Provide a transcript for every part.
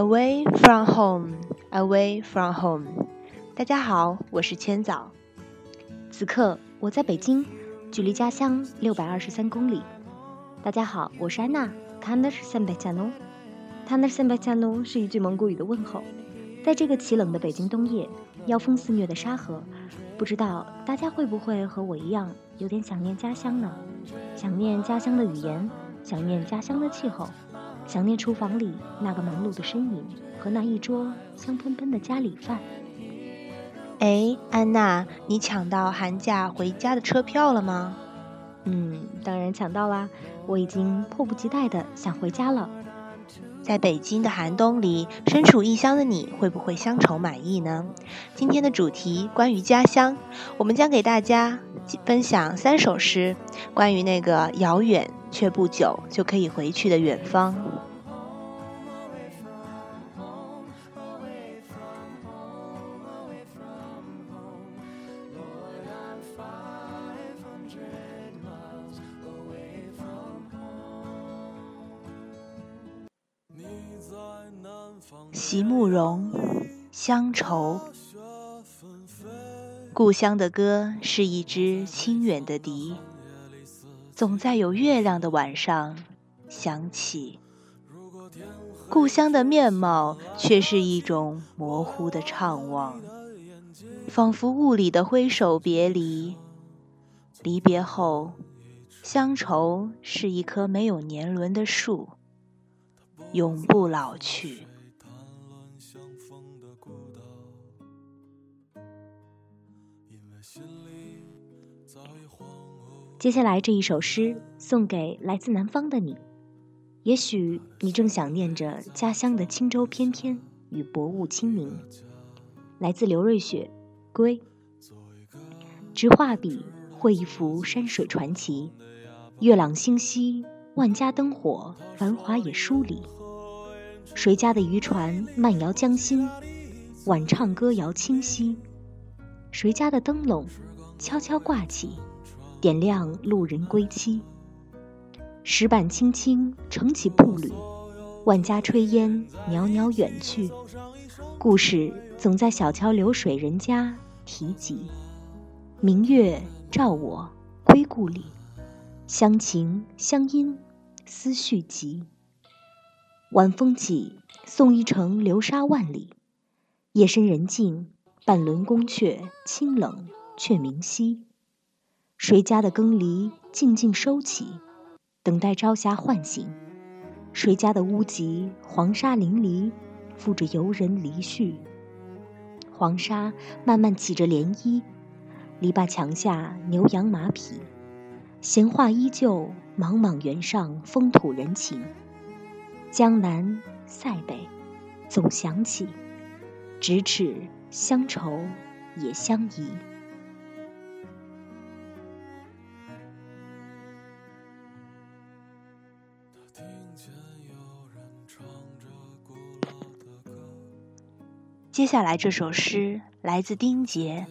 Away from home, away from home。大家好，我是千早。此刻我在北京，距离家乡六百二十三公里。大家好，我是安娜。k a n e r s e m b e c a n o k a n e r s e m b e c a n o 是一句蒙古语的问候。在这个奇冷的北京冬夜，妖风肆虐的沙河，不知道大家会不会和我一样，有点想念家乡呢？想念家乡的语言，想念家乡的气候。想念厨房里那个忙碌的身影和那一桌香喷喷的家里饭。哎，安娜，你抢到寒假回家的车票了吗？嗯，当然抢到啦！我已经迫不及待的想回家了。在北京的寒冬里，身处异乡的你会不会乡愁满意呢？今天的主题关于家乡，我们将给大家分享三首诗，关于那个遥远却不久就可以回去的远方。席慕容，乡愁。故乡的歌是一支清远的笛，总在有月亮的晚上响起。故乡的面貌却是一种模糊的怅望，仿佛雾里的挥手别离。离别后，乡愁是一棵没有年轮的树，永不老去。心里早已荒芜接下来这一首诗送给来自南方的你，也许你正想念着家乡的轻舟翩翩与薄雾清明。来自刘瑞雪，《归》。执画笔绘一幅山水传奇，月朗星稀，万家灯火，繁华也疏离。谁家的渔船慢摇江心，晚唱歌谣清晰。谁家的灯笼悄悄挂起。点亮路人归期，石板青青撑起步履，万家炊烟袅袅远去。故事总在小桥流水人家提及。明月照我归故里，乡情乡音思绪急。晚风起，送一程流沙万里。夜深人静，半轮宫阙清冷却明晰。谁家的羹梨静静收起，等待朝霞唤醒？谁家的屋脊黄沙淋漓，覆着游人离去？黄沙慢慢起着涟漪，篱笆墙下牛羊马匹，闲话依旧，莽莽原上风土人情。江南塞北，总想起，咫尺乡愁也相宜。接下来这首诗来自丁杰，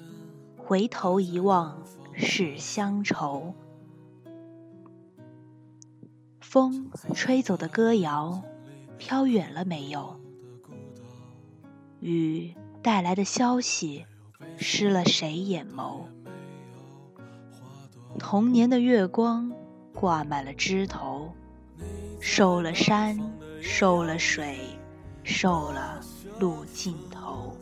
《回头一望是乡愁》。风吹走的歌谣，飘远了没有？雨带来的消息，湿了谁眼眸？童年的月光，挂满了枝头，受了山，受了水，受了路尽头。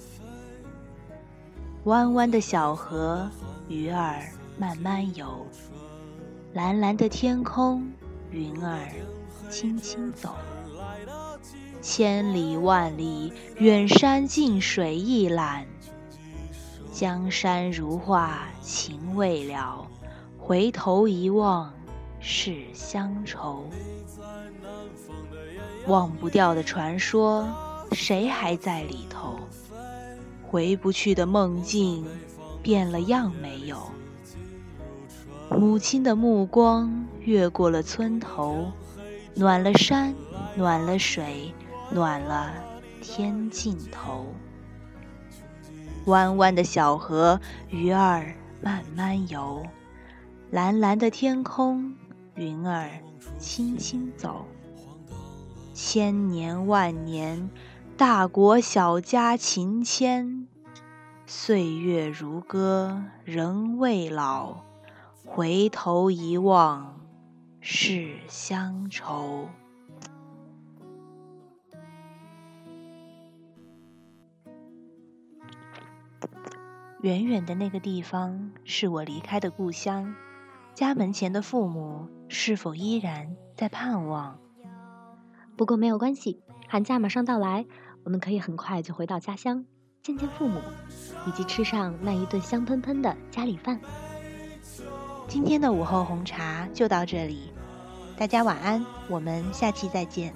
弯弯的小河，鱼儿慢慢游；蓝蓝的天空，云儿轻轻走。千里万里，远山近水一览。江山如画，情未了。回头一望，是乡愁。忘不掉的传说，谁还在里头？回不去的梦境，变了样没有？母亲的目光越过了村头，暖了山，暖了水，暖了天尽头。弯弯的小河，鱼儿慢慢游。蓝蓝的天空，云儿轻轻走。千年万年，大国小家情牵，岁月如歌人未老。回头一望是乡愁。远远的那个地方是我离开的故乡，家门前的父母是否依然在盼望？不过没有关系，寒假马上到来。我们可以很快就回到家乡，见见父母，以及吃上那一顿香喷喷的家里饭。今天的午后红茶就到这里，大家晚安，我们下期再见。